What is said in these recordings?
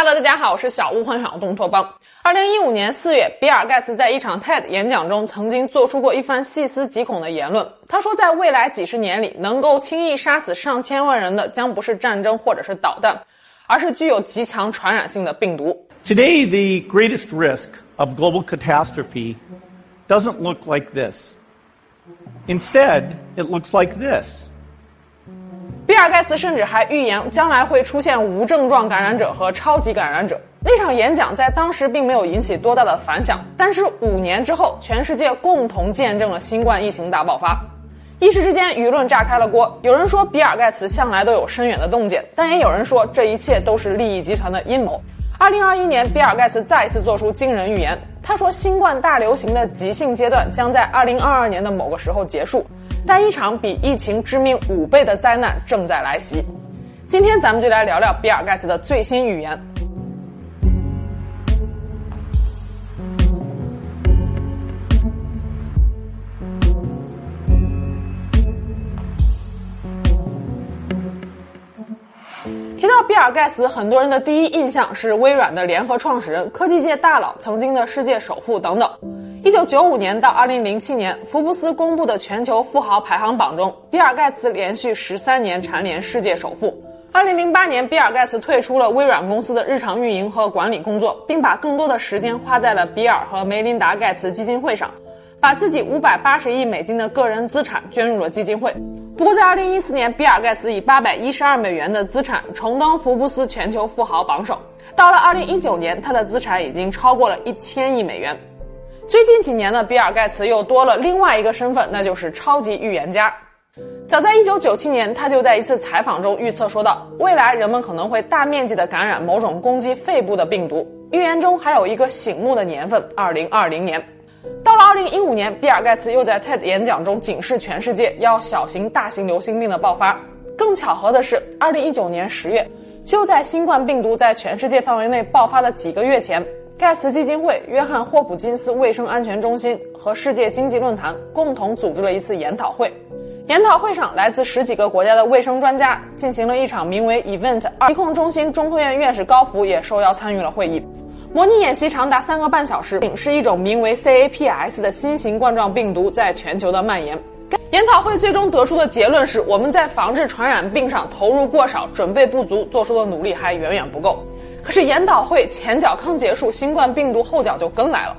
哈喽大家好，我是小屋幻想东托邦。二零一五年四月，比尔盖茨在一场 TED 演讲中曾经做出过一番细思极恐的言论。他说，在未来几十年里，能够轻易杀死上千万人的将不是战争或者是导弹，而是具有极强传染性的病毒。Today, the greatest risk of global catastrophe doesn't look like this. Instead, it looks like this. 比尔盖茨甚至还预言将来会出现无症状感染者和超级感染者。那场演讲在当时并没有引起多大的反响，但是五年之后，全世界共同见证了新冠疫情大爆发，一时之间舆论炸开了锅。有人说比尔盖茨向来都有深远的洞见，但也有人说这一切都是利益集团的阴谋。二零二一年，比尔盖茨再次做出惊人预言，他说新冠大流行的急性阶段将在二零二二年的某个时候结束。但一场比疫情致命五倍的灾难正在来袭。今天咱们就来聊聊比尔盖茨的最新预言。提到比尔盖茨，很多人的第一印象是微软的联合创始人、科技界大佬、曾经的世界首富等等。一九九五年到二零零七年，福布斯公布的全球富豪排行榜中，比尔盖茨连续十三年蝉联世界首富。二零零八年，比尔盖茨退出了微软公司的日常运营和管理工作，并把更多的时间花在了比尔和梅琳达盖茨基金会上，把自己五百八十亿美金的个人资产捐入了基金会。不过，在二零一四年，比尔盖茨以八百一十二美元的资产重登福布斯全球富豪榜首。到了二零一九年，他的资产已经超过了一千亿美元。最近几年呢，比尔盖茨又多了另外一个身份，那就是超级预言家。早在1997年，他就在一次采访中预测说道：未来人们可能会大面积的感染某种攻击肺部的病毒。预言中还有一个醒目的年份，2020年。到了2015年，比尔盖茨又在 TED 演讲中警示全世界要小心大型流行病的爆发。更巧合的是，2019年10月，就在新冠病毒在全世界范围内爆发的几个月前。盖茨基金会、约翰霍普金斯卫生安全中心和世界经济论坛共同组织了一次研讨会。研讨会上，来自十几个国家的卫生专家进行了一场名为 “Event 二”。疾控中心中科院院士高福也受邀参与了会议。模拟演习长达三个半小时，是一种名为 CAPS 的新型冠状病毒在全球的蔓延。研讨会最终得出的结论是：我们在防治传染病上投入过少，准备不足，做出的努力还远远不够。可是研讨会前脚刚结束，新冠病毒后脚就跟来了。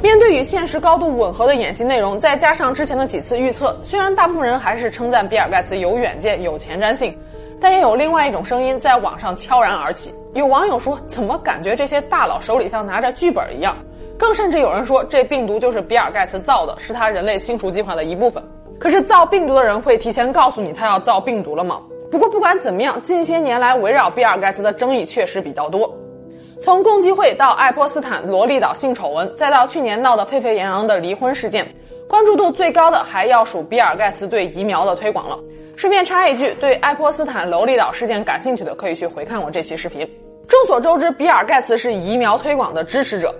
面对与现实高度吻合的演习内容，再加上之前的几次预测，虽然大部分人还是称赞比尔盖茨有远见、有前瞻性，但也有另外一种声音在网上悄然而起。有网友说：“怎么感觉这些大佬手里像拿着剧本一样？”更甚至有人说：“这病毒就是比尔盖茨造的，是他人类清除计划的一部分。”可是造病毒的人会提前告诉你他要造病毒了吗？不过不管怎么样，近些年来围绕比尔盖茨的争议确实比较多。从共济会到爱泼斯坦罗利岛性丑闻，再到去年闹得沸沸扬扬的离婚事件，关注度最高的还要数比尔盖茨对疫苗的推广了。顺便插一句，对爱泼斯坦罗利岛事件感兴趣的可以去回看我这期视频。众所周知，比尔盖茨是疫苗推广的支持者。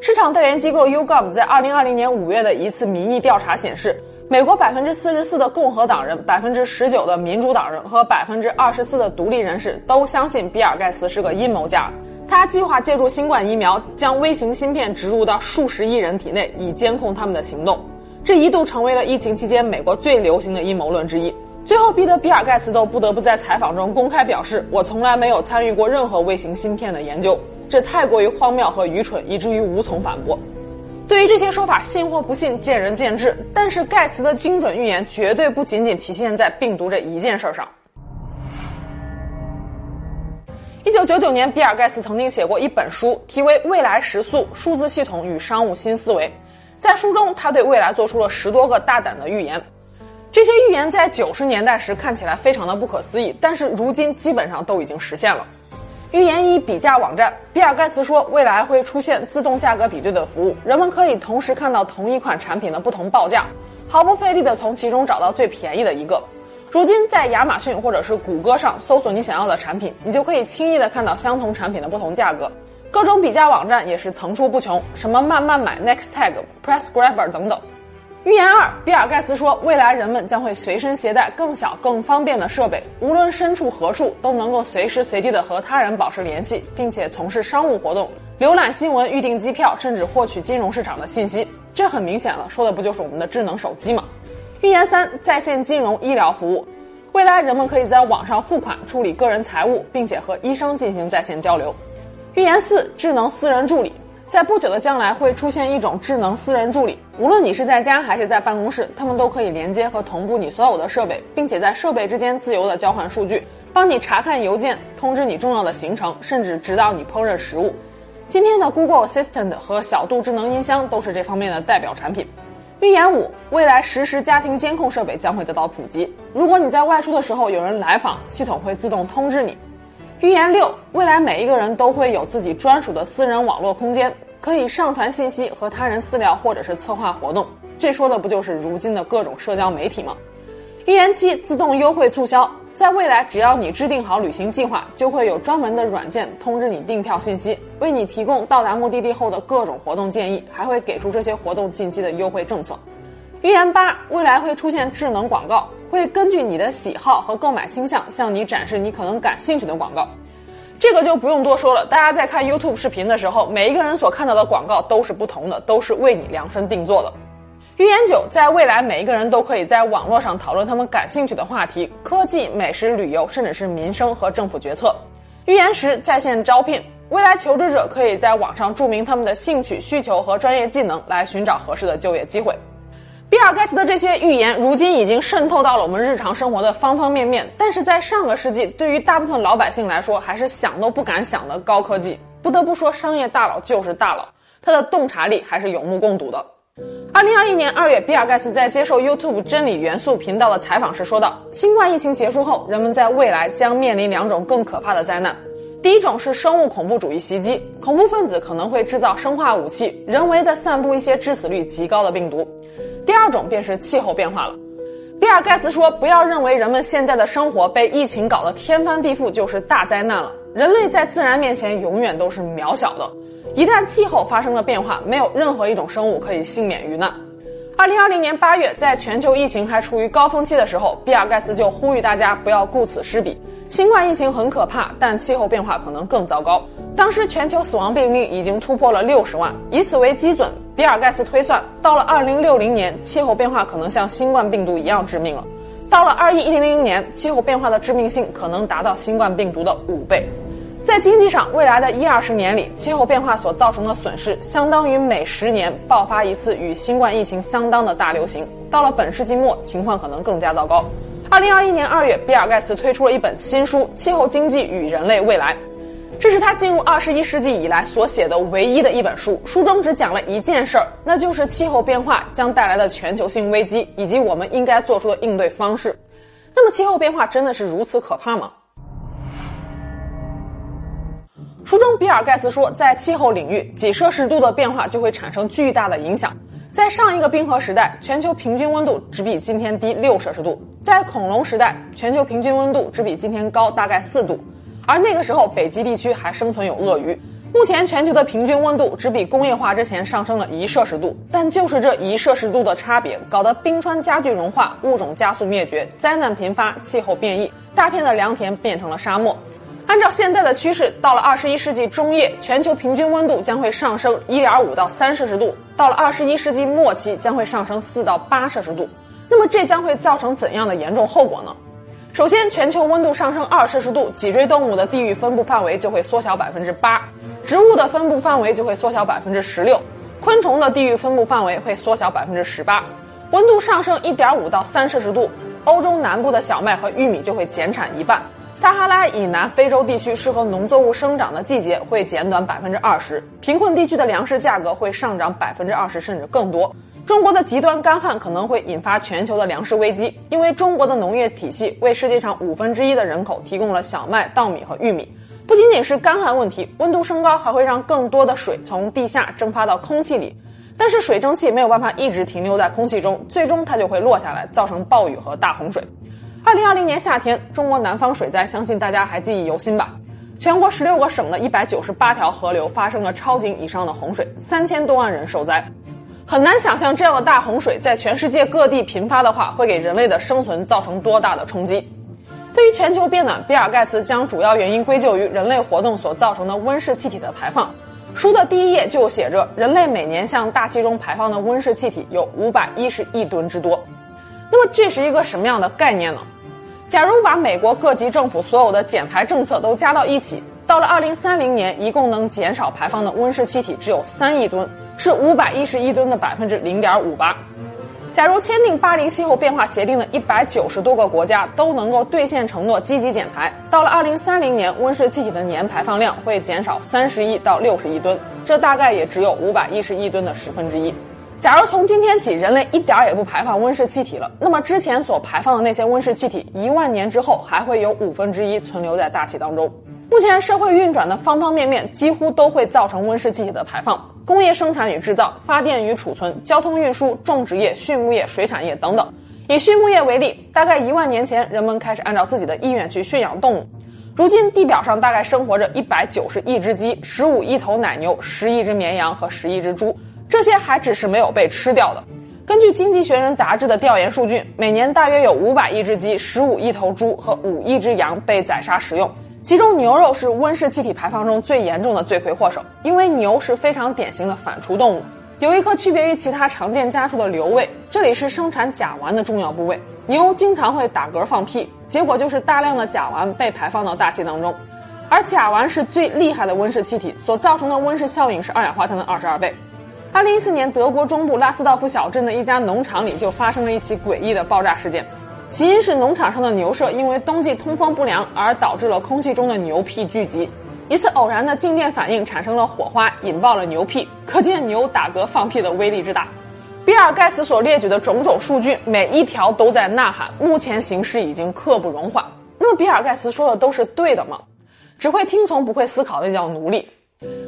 市场调研机构 YouGov 在2020年5月的一次民意调查显示，美国百分之四十四的共和党人、百分之十九的民主党人和百分之二十四的独立人士都相信比尔盖茨是个阴谋家。他计划借助新冠疫苗将微型芯片植入到数十亿人体内，以监控他们的行动。这一度成为了疫情期间美国最流行的阴谋论之一。最后逼得比尔盖茨都不得不在采访中公开表示：“我从来没有参与过任何微型芯片的研究。”这太过于荒谬和愚蠢，以至于无从反驳。对于这些说法，信或不信，见仁见智。但是盖茨的精准预言绝对不仅仅体现在病毒这一件事上。一九九九年，比尔盖茨曾经写过一本书，题为《未来时速：数字系统与商务新思维》。在书中，他对未来做出了十多个大胆的预言。这些预言在九十年代时看起来非常的不可思议，但是如今基本上都已经实现了。预言一：比价网站。比尔盖茨说，未来会出现自动价格比对的服务，人们可以同时看到同一款产品的不同报价，毫不费力的从其中找到最便宜的一个。如今，在亚马逊或者是谷歌上搜索你想要的产品，你就可以轻易的看到相同产品的不同价格。各种比价网站也是层出不穷，什么慢慢买、Next Tag、Price Grabber 等等。预言二，比尔盖茨说，未来人们将会随身携带更小、更方便的设备，无论身处何处，都能够随时随地的和他人保持联系，并且从事商务活动、浏览新闻、预订机票，甚至获取金融市场的信息。这很明显了，说的不就是我们的智能手机吗？预言三，在线金融医疗服务，未来人们可以在网上付款、处理个人财务，并且和医生进行在线交流。预言四，智能私人助理。在不久的将来会出现一种智能私人助理，无论你是在家还是在办公室，他们都可以连接和同步你所有的设备，并且在设备之间自由的交换数据，帮你查看邮件，通知你重要的行程，甚至指导你烹饪食物。今天的 Google Assistant 和小度智能音箱都是这方面的代表产品。预言五：未来实时家庭监控设备将会得到普及，如果你在外出的时候有人来访，系统会自动通知你。预言六：未来每一个人都会有自己专属的私人网络空间，可以上传信息和他人私聊，或者是策划活动。这说的不就是如今的各种社交媒体吗？预言七：自动优惠促销，在未来只要你制定好旅行计划，就会有专门的软件通知你订票信息，为你提供到达目的地后的各种活动建议，还会给出这些活动近期的优惠政策。预言八：未来会出现智能广告。会根据你的喜好和购买倾向，向你展示你可能感兴趣的广告。这个就不用多说了。大家在看 YouTube 视频的时候，每一个人所看到的广告都是不同的，都是为你量身定做的。预言九，在未来，每一个人都可以在网络上讨论他们感兴趣的话题，科技、美食、旅游，甚至是民生和政府决策。预言十，在线招聘，未来求职者可以在网上注明他们的兴趣、需求和专业技能，来寻找合适的就业机会。比尔盖茨的这些预言，如今已经渗透到了我们日常生活的方方面面。但是在上个世纪，对于大部分老百姓来说，还是想都不敢想的高科技。不得不说，商业大佬就是大佬，他的洞察力还是有目共睹的。二零二一年二月，比尔盖茨在接受 YouTube 真理元素频道的采访时说道：“新冠疫情结束后，人们在未来将面临两种更可怕的灾难。第一种是生物恐怖主义袭击，恐怖分子可能会制造生化武器，人为的散布一些致死率极高的病毒。”第二种便是气候变化了。比尔盖茨说：“不要认为人们现在的生活被疫情搞得天翻地覆就是大灾难了。人类在自然面前永远都是渺小的。一旦气候发生了变化，没有任何一种生物可以幸免于难。”二零二零年八月，在全球疫情还处于高峰期的时候，比尔盖茨就呼吁大家不要顾此失彼。新冠疫情很可怕，但气候变化可能更糟糕。当时全球死亡病例已经突破了六十万，以此为基准，比尔盖茨推算，到了二零六零年，气候变化可能像新冠病毒一样致命了；到了二一零零年，气候变化的致命性可能达到新冠病毒的五倍。在经济上，未来的一二十年里，气候变化所造成的损失，相当于每十年爆发一次与新冠疫情相当的大流行。到了本世纪末，情况可能更加糟糕。二零二一年二月，比尔盖茨推出了一本新书《气候经济与人类未来》。这是他进入二十一世纪以来所写的唯一的一本书。书中只讲了一件事儿，那就是气候变化将带来的全球性危机以及我们应该做出的应对方式。那么，气候变化真的是如此可怕吗？书中比尔盖茨说，在气候领域，几摄氏度的变化就会产生巨大的影响。在上一个冰河时代，全球平均温度只比今天低六摄氏度；在恐龙时代，全球平均温度只比今天高大概四度。而那个时候，北极地区还生存有鳄鱼。目前全球的平均温度只比工业化之前上升了一摄氏度，但就是这一摄氏度的差别，搞得冰川加剧融化，物种加速灭绝，灾难频发，气候变异，大片的良田变成了沙漠。按照现在的趋势，到了二十一世纪中叶，全球平均温度将会上升一点五到三摄氏度；到了二十一世纪末期，将会上升四到八摄氏度。那么这将会造成怎样的严重后果呢？首先，全球温度上升二摄氏度，脊椎动物的地域分布范围就会缩小百分之八，植物的分布范围就会缩小百分之十六，昆虫的地域分布范围会缩小百分之十八。温度上升一点五到三摄氏度，欧洲南部的小麦和玉米就会减产一半，撒哈拉以南非洲地区适合农作物生长的季节会减短百分之二十，贫困地区的粮食价格会上涨百分之二十甚至更多。中国的极端干旱可能会引发全球的粮食危机，因为中国的农业体系为世界上五分之一的人口提供了小麦、稻米和玉米。不仅仅是干旱问题，温度升高还会让更多的水从地下蒸发到空气里，但是水蒸气没有办法一直停留在空气中，最终它就会落下来，造成暴雨和大洪水。二零二零年夏天，中国南方水灾，相信大家还记忆犹新吧？全国十六个省的一百九十八条河流发生了超警以上的洪水，三千多万人受灾。很难想象这样的大洪水在全世界各地频发的话，会给人类的生存造成多大的冲击。对于全球变暖，比尔盖茨将主要原因归咎于人类活动所造成的温室气体的排放。书的第一页就写着，人类每年向大气中排放的温室气体有五百一十亿吨之多。那么这是一个什么样的概念呢？假如把美国各级政府所有的减排政策都加到一起，到了二零三零年，一共能减少排放的温室气体只有三亿吨。是五百一十亿吨的百分之零点五八。假如签订巴黎气候变化协定的一百九十多个国家都能够兑现承诺，积极减排，到了二零三零年，温室气体的年排放量会减少三十亿到六十亿吨，这大概也只有五百一十亿吨的十分之一。假如从今天起，人类一点儿也不排放温室气体了，那么之前所排放的那些温室气体，一万年之后还会有五分之一存留在大气当中。目前社会运转的方方面面，几乎都会造成温室气体的排放。工业生产与制造、发电与储存、交通运输、种植业、畜牧业、水产业等等。以畜牧业为例，大概一万年前，人们开始按照自己的意愿去驯养动物。如今，地表上大概生活着一百九十亿只鸡、十五亿头奶牛、十亿只绵羊和十亿只猪。这些还只是没有被吃掉的。根据《经济学人》杂志的调研数据，每年大约有五百亿只鸡、十五亿头猪和五亿只羊被宰杀食用。其中牛肉是温室气体排放中最严重的罪魁祸首，因为牛是非常典型的反刍动物，有一颗区别于其他常见家畜的瘤胃，这里是生产甲烷的重要部位。牛经常会打嗝放屁，结果就是大量的甲烷被排放到大气当中，而甲烷是最厉害的温室气体，所造成的温室效应是二氧化碳的二十二倍。二零一四年，德国中部拉斯道夫小镇的一家农场里就发生了一起诡异的爆炸事件。起因是农场上的牛舍因为冬季通风不良而导致了空气中的牛屁聚集，一次偶然的静电反应产生了火花，引爆了牛屁。可见牛打嗝放屁的威力之大。比尔盖茨所列举的种种数据，每一条都在呐喊：目前形势已经刻不容缓。那么，比尔盖茨说的都是对的吗？只会听从不会思考的叫奴隶。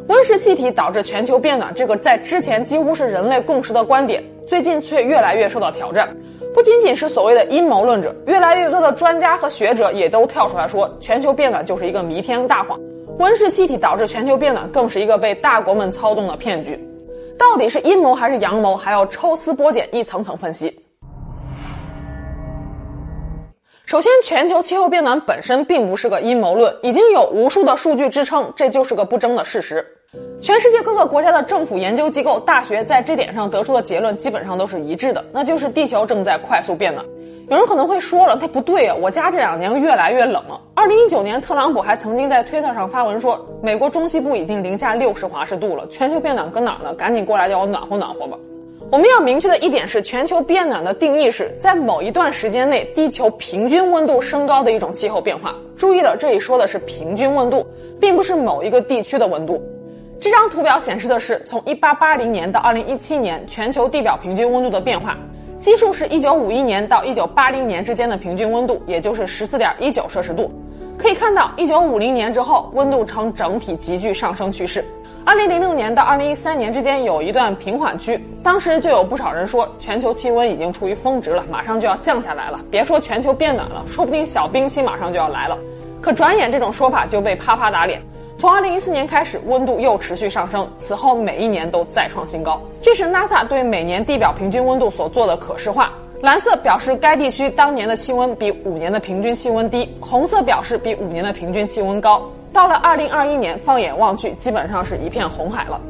温室气体导致全球变暖，这个在之前几乎是人类共识的观点，最近却越来越受到挑战。不仅仅是所谓的阴谋论者，越来越多的专家和学者也都跳出来说，全球变暖就是一个弥天大谎，温室气体导致全球变暖更是一个被大国们操纵的骗局。到底是阴谋还是阳谋，还要抽丝剥茧，一层层分析。首先，全球气候变暖本身并不是个阴谋论，已经有无数的数据支撑，这就是个不争的事实。全世界各个国家的政府研究机构、大学在这点上得出的结论基本上都是一致的，那就是地球正在快速变暖。有人可能会说了，它不对啊，我家这两年越来越冷了。二零一九年，特朗普还曾经在推特上发文说，美国中西部已经零下六十华氏度了，全球变暖搁哪儿呢？赶紧过来叫我暖和暖和吧。我们要明确的一点是，全球变暖的定义是在某一段时间内地球平均温度升高的一种气候变化。注意了，这里说的是平均温度，并不是某一个地区的温度。这张图表显示的是从1880年到2017年全球地表平均温度的变化，基数是1951年到1980年之间的平均温度，也就是14.19摄氏度。可以看到，1950年之后温度呈整体急剧上升趋势。2006年到2013年之间有一段平缓区，当时就有不少人说全球气温已经处于峰值了，马上就要降下来了。别说全球变暖了，说不定小冰期马上就要来了。可转眼这种说法就被啪啪打脸。从二零一四年开始，温度又持续上升，此后每一年都再创新高。这是 NASA 对每年地表平均温度所做的可视化。蓝色表示该地区当年的气温比五年的平均气温低，红色表示比五年的平均气温高。到了二零二一年，放眼望去，基本上是一片红海了。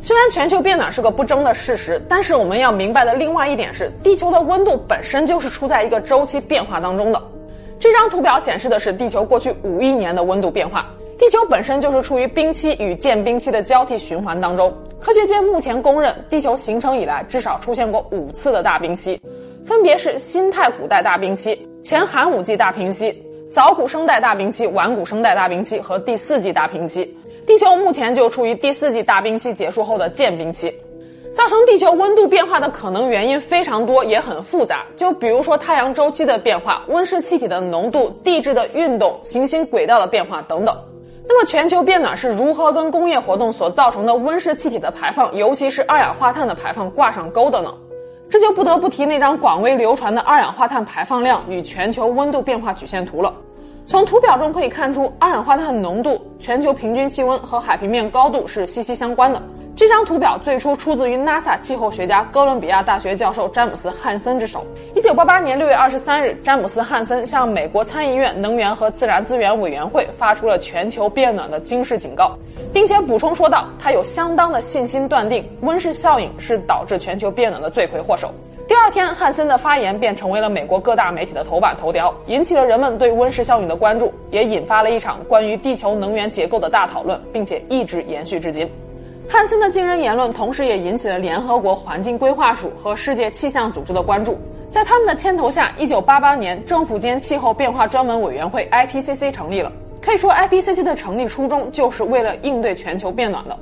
虽然全球变暖是个不争的事实，但是我们要明白的另外一点是，地球的温度本身就是处在一个周期变化当中的。这张图表显示的是地球过去五亿年的温度变化。地球本身就是处于冰期与间冰期的交替循环当中。科学界目前公认，地球形成以来至少出现过五次的大冰期，分别是新太古代大冰期、前寒武纪大冰期、早古生代大冰期、晚古生代大冰期和第四纪大冰期。地球目前就处于第四纪大冰期结束后的间冰期。造成地球温度变化的可能原因非常多，也很复杂。就比如说太阳周期的变化、温室气体的浓度、地质的运动、行星轨道的变化等等。那么，全球变暖是如何跟工业活动所造成的温室气体的排放，尤其是二氧化碳的排放挂上钩的呢？这就不得不提那张广为流传的二氧化碳排放量与全球温度变化曲线图了。从图表中可以看出，二氧化碳浓度、全球平均气温和海平面高度是息息相关的。这张图表最初出自于 NASA 气候学家、哥伦比亚大学教授詹姆斯·汉森之手。一九八八年六月二十三日，詹姆斯·汉森向美国参议院能源和自然资源委员会发出了全球变暖的惊世警告，并且补充说道，他有相当的信心断定温室效应是导致全球变暖的罪魁祸首。第二天，汉森的发言便成为了美国各大媒体的头版头条，引起了人们对温室效应的关注，也引发了一场关于地球能源结构的大讨论，并且一直延续至今。汉森的惊人言论，同时也引起了联合国环境规划署和世界气象组织的关注。在他们的牵头下，1988年，政府间气候变化专门委员会 （IPCC） 成立了。可以说，IPCC 的成立初衷就是为了应对全球变暖的。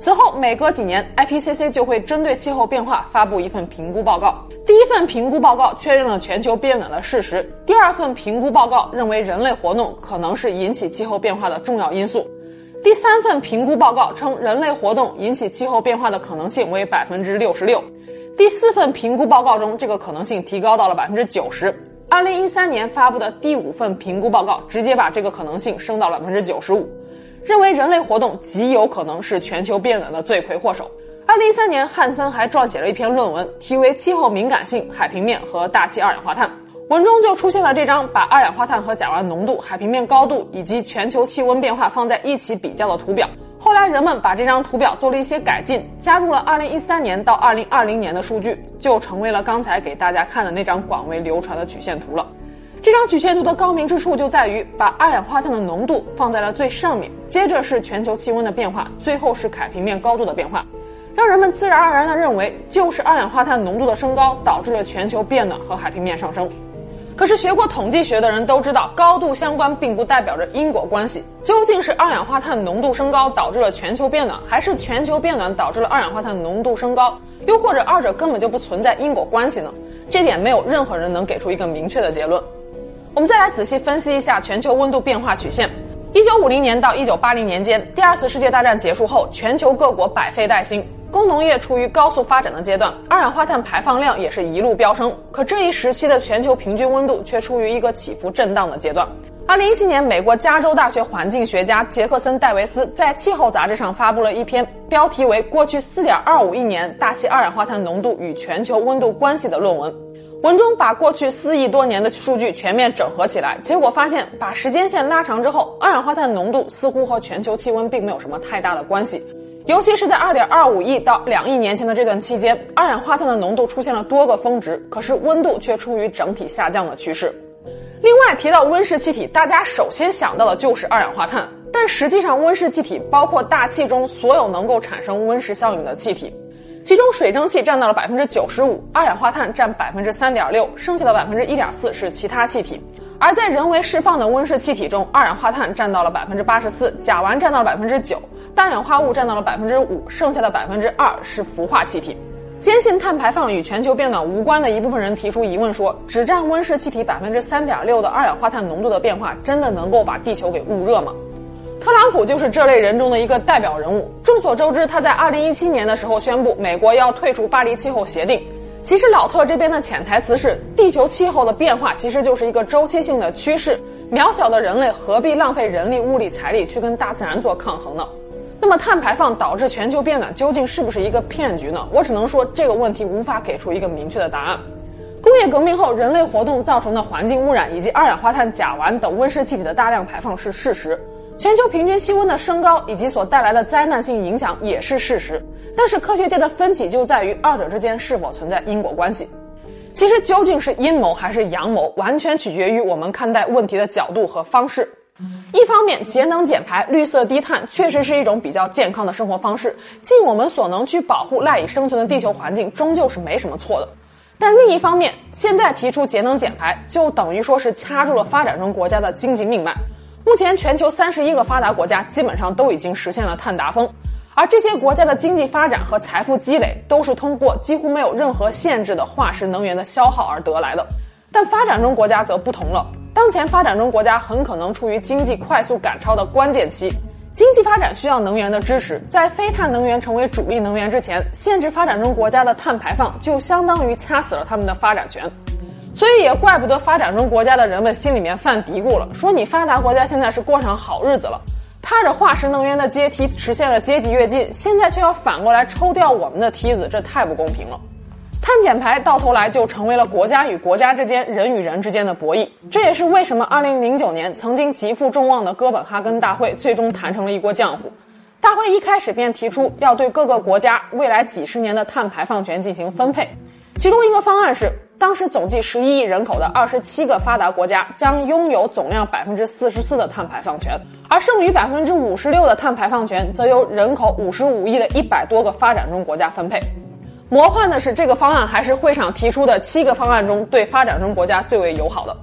此后，每隔几年，IPCC 就会针对气候变化发布一份评估报告。第一份评估报告确认了全球变暖的事实，第二份评估报告认为人类活动可能是引起气候变化的重要因素。第三份评估报告称，人类活动引起气候变化的可能性为百分之六十六。第四份评估报告中，这个可能性提高到了百分之九十。二零一三年发布的第五份评估报告，直接把这个可能性升到了百分之九十五，认为人类活动极有可能是全球变暖的罪魁祸首。二零一三年，汉森还撰写了一篇论文，题为《气候敏感性、海平面和大气二氧化碳》。文中就出现了这张把二氧化碳和甲烷浓度、海平面高度以及全球气温变化放在一起比较的图表。后来人们把这张图表做了一些改进，加入了2013年到2020年的数据，就成为了刚才给大家看的那张广为流传的曲线图了。这张曲线图的高明之处就在于把二氧化碳的浓度放在了最上面，接着是全球气温的变化，最后是海平面高度的变化，让人们自然而然地认为就是二氧化碳浓度的升高导致了全球变暖和海平面上升。可是学过统计学的人都知道，高度相关并不代表着因果关系。究竟是二氧化碳浓度升高导致了全球变暖，还是全球变暖导致了二氧化碳浓度升高？又或者二者根本就不存在因果关系呢？这点没有任何人能给出一个明确的结论。我们再来仔细分析一下全球温度变化曲线。一九五零年到一九八零年间，第二次世界大战结束后，全球各国百废待兴。工农业处于高速发展的阶段，二氧化碳排放量也是一路飙升。可这一时期的全球平均温度却处于一个起伏震荡的阶段。二零一七年，美国加州大学环境学家杰克森·戴维斯在《气候》杂志上发布了一篇标题为《过去四点二五亿年大气二氧化碳浓度与全球温度关系》的论文。文中把过去四亿多年的数据全面整合起来，结果发现，把时间线拉长之后，二氧化碳浓度似乎和全球气温并没有什么太大的关系。尤其是在2.25亿到2亿年前的这段期间，二氧化碳的浓度出现了多个峰值，可是温度却处于整体下降的趋势。另外，提到温室气体，大家首先想到的就是二氧化碳，但实际上，温室气体包括大气中所有能够产生温室效应的气体，其中水蒸气占到了百分之九十五，二氧化碳占百分之三点六，剩下的百分之一点四是其他气体。而在人为释放的温室气体中，二氧化碳占到了百分之八十四，甲烷占到了百分之九。氮氧化物占到了百分之五，剩下的百分之二是氟化气体。坚信碳排放与全球变暖无关的一部分人提出疑问说，只占温室气体百分之三点六的二氧化碳浓度的变化，真的能够把地球给捂热吗？特朗普就是这类人中的一个代表人物。众所周知，他在二零一七年的时候宣布美国要退出巴黎气候协定。其实老特这边的潜台词是，地球气候的变化其实就是一个周期性的趋势，渺小的人类何必浪费人力、物力、财力去跟大自然做抗衡呢？那么碳排放导致全球变暖究竟是不是一个骗局呢？我只能说这个问题无法给出一个明确的答案。工业革命后人类活动造成的环境污染以及二氧化碳、甲烷等温室气体的大量排放是事实，全球平均气温的升高以及所带来的灾难性影响也是事实。但是科学界的分歧就在于二者之间是否存在因果关系。其实究竟是阴谋还是阳谋，完全取决于我们看待问题的角度和方式。一方面，节能减排、绿色低碳确实是一种比较健康的生活方式，尽我们所能去保护赖以生存的地球环境，终究是没什么错的。但另一方面，现在提出节能减排，就等于说是掐住了发展中国家的经济命脉。目前，全球三十一个发达国家基本上都已经实现了碳达峰，而这些国家的经济发展和财富积累，都是通过几乎没有任何限制的化石能源的消耗而得来的。但发展中国家则不同了。当前发展中国家很可能处于经济快速赶超的关键期，经济发展需要能源的支持，在非碳能源成为主力能源之前，限制发展中国家的碳排放就相当于掐死了他们的发展权。所以也怪不得发展中国家的人们心里面犯嘀咕了，说你发达国家现在是过上好日子了，踏着化石能源的阶梯实现了阶级跃进，现在却要反过来抽掉我们的梯子，这太不公平了。碳减排到头来就成为了国家与国家之间、人与人之间的博弈。这也是为什么2009年曾经极负众望的哥本哈根大会最终谈成了一锅浆糊。大会一开始便提出要对各个国家未来几十年的碳排放权进行分配，其中一个方案是，当时总计十一亿人口的二十七个发达国家将拥有总量百分之四十四的碳排放权，而剩余百分之五十六的碳排放权则由人口五十五亿的一百多个发展中国家分配。魔幻的是，这个方案还是会场提出的七个方案中对发展中国家最为友好的。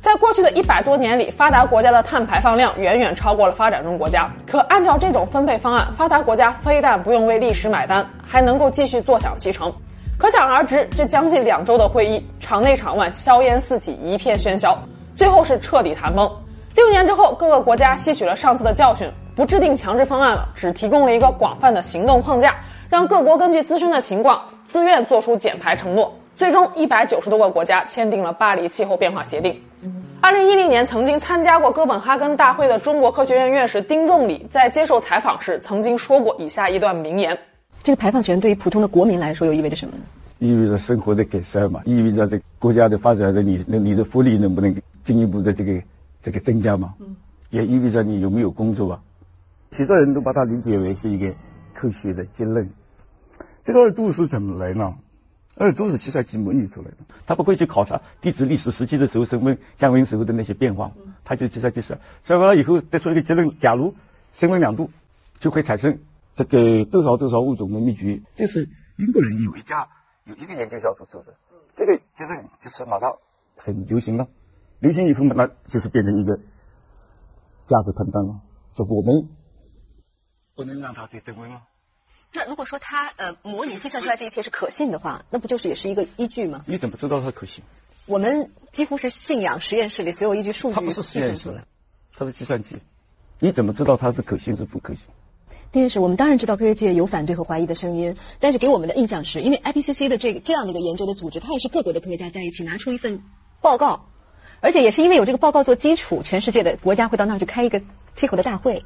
在过去的一百多年里，发达国家的碳排放量远远超过了发展中国家。可按照这种分配方案，发达国家非但不用为历史买单，还能够继续坐享其成。可想而知，这将近两周的会议，场内场外硝烟四起，一片喧嚣，最后是彻底谈崩。六年之后，各个国家吸取了上次的教训，不制定强制方案了，只提供了一个广泛的行动框架。让各国根据自身的情况自愿做出减排承诺，最终一百九十多个国家签订了巴黎气候变化协定。二零一零年，曾经参加过哥本哈根大会的中国科学院院士丁仲礼在接受采访时曾经说过以下一段名言：这个排放权对于普通的国民来说又意味着什么呢？意味着生活的改善嘛，意味着这国家的发展的你那你的福利能不能进一步的这个这个增加嘛？嗯，也意味着你有没有工作啊？许多人都把它理解为是一个科学的结论。这个二度是怎么来呢？二度是计算机模拟出来的，他不会去考察地质历史时期的时候升温降温时候的那些变化，他就计算机算，算完了以后得出一个结论：假如升温两度，就会产生这个多少多少物种的灭绝。这是英国人有一家有一个研究小组做的，这个结论就是马上很流行了，流行以后嘛，那就是变成一个价值判断了，说我们不能让它再升温了。那如果说它呃模拟计算出来这一切是可信的话，那不就是也是一个依据吗？你怎么知道它可信？我们几乎是信仰实验室里所有依据数据。它不是实验室，它是计算机。你怎么知道它是可信是不可信？丁院士，我们当然知道科学界有反对和怀疑的声音，但是给我们的印象是因为 IPCC 的这个这样的一个研究的组织，它也是各国的科学家在一起拿出一份报告，而且也是因为有这个报告做基础，全世界的国家会到那儿去开一个气候的大会。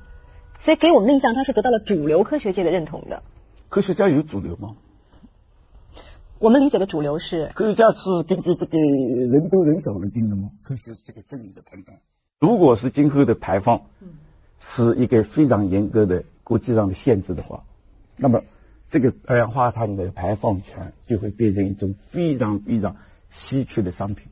所以给我们的印象，它是得到了主流科学界的认同的。科学家有主流吗？我们理解的主流是科学家是根据这个人多人少来定的吗？科学是这个真理的判断。如果是今后的排放是一个非常严格的国际上的限制的话，那么这个二氧化碳的排放权就会变成一种非常非常稀缺的商品。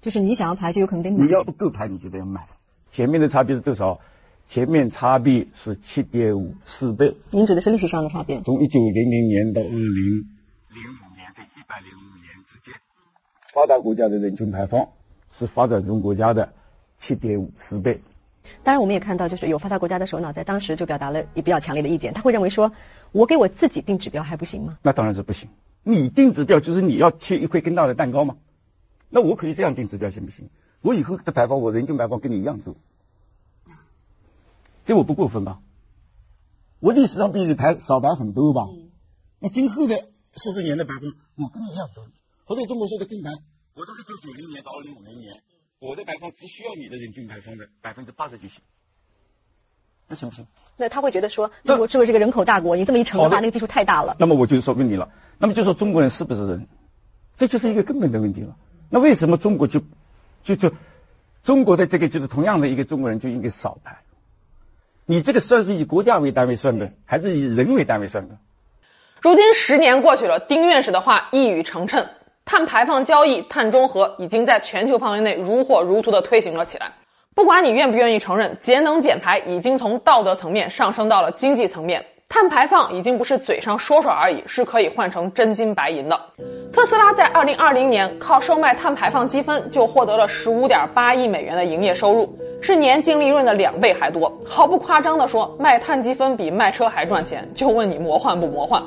就是你想要排，就有可能得买。你要不够排，你就得要买。前面的差别是多少？前面差别是七点五四倍。您指的是历史上的差别？从一九零零年到二零零五年的一百零五年之间，发达国家的人均排放是发展中国家的七点五四倍。当然，我们也看到，就是有发达国家的首脑在当时就表达了也比较强烈的意见，他会认为说，我给我自己定指标还不行吗？那当然是不行。你定指标就是你要切一块更大的蛋糕吗？那我可以这样定指标行不行？我以后的排放，我人均排放跟你一样多。这我不过分吧？我历史上比你排少排很多吧？那今后的四十年的排放，我跟你一样多。或者中国说的更难，我都是九九零年到二零五零年，我的排放只需要你的人均排放的百分之八十就行。那行不行？那他会觉得说，中国作为这个人口大国，你这么一乘的话，那个基数太大了。那么我就说问你了，那么就说中国人是不是人？这就是一个根本的问题了。那为什么中国就就就中国的这个就是同样的一个中国人就应该少排？你这个算是以国家为单位算的，还是以人为单位算的？如今十年过去了，丁院士的话一语成谶，碳排放交易、碳中和已经在全球范围内如火如荼地推行了起来。不管你愿不愿意承认，节能减排已经从道德层面上升到了经济层面。碳排放已经不是嘴上说说而已，是可以换成真金白银的。特斯拉在二零二零年靠售卖碳排放积分就获得了十五点八亿美元的营业收入，是年净利润的两倍还多。毫不夸张地说，卖碳积分比卖车还赚钱。就问你魔幻不魔幻？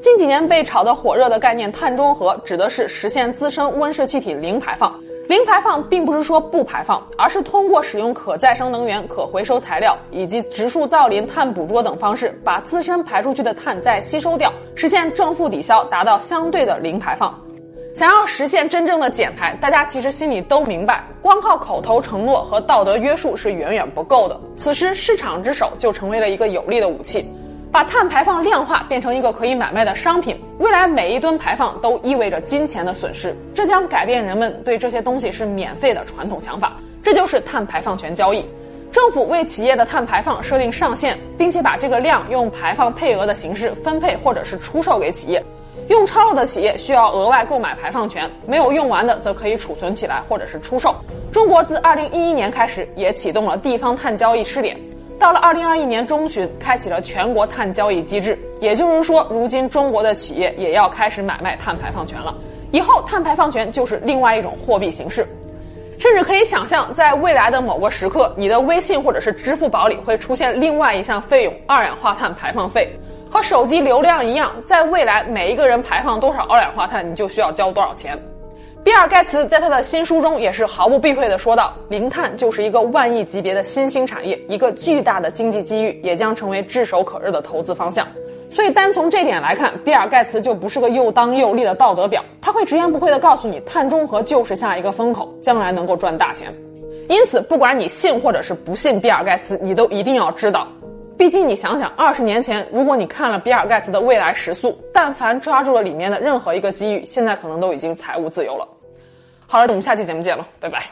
近几年被炒得火热的概念碳中和，指的是实现自身温室气体零排放。零排放并不是说不排放，而是通过使用可再生能源、可回收材料以及植树造林、碳捕捉等方式，把自身排出去的碳再吸收掉，实现正负抵消，达到相对的零排放。想要实现真正的减排，大家其实心里都明白，光靠口头承诺和道德约束是远远不够的。此时，市场之手就成为了一个有力的武器，把碳排放量化变成一个可以买卖的商品。未来每一吨排放都意味着金钱的损失，这将改变人们对这些东西是免费的传统想法。这就是碳排放权交易。政府为企业的碳排放设定上限，并且把这个量用排放配额的形式分配或者是出售给企业。用超了的企业需要额外购买排放权，没有用完的则可以储存起来或者是出售。中国自二零一一年开始也启动了地方碳交易试点，到了二零二一年中旬开启了全国碳交易机制。也就是说，如今中国的企业也要开始买卖碳排放权了。以后碳排放权就是另外一种货币形式，甚至可以想象，在未来的某个时刻，你的微信或者是支付宝里会出现另外一项费用——二氧化碳排放费。和手机流量一样，在未来每一个人排放多少二氧化碳，你就需要交多少钱。比尔盖茨在他的新书中也是毫不避讳地说道：“零碳就是一个万亿级别的新兴产业，一个巨大的经济机遇，也将成为炙手可热的投资方向。”所以，单从这点来看，比尔盖茨就不是个又当又立的道德表，他会直言不讳地告诉你，碳中和就是下一个风口，将来能够赚大钱。因此，不管你信或者是不信比尔盖茨，你都一定要知道。毕竟，你想想，二十年前，如果你看了比尔盖茨的未来时速，但凡抓住了里面的任何一个机遇，现在可能都已经财务自由了。好了，我们下期节目见了，拜拜。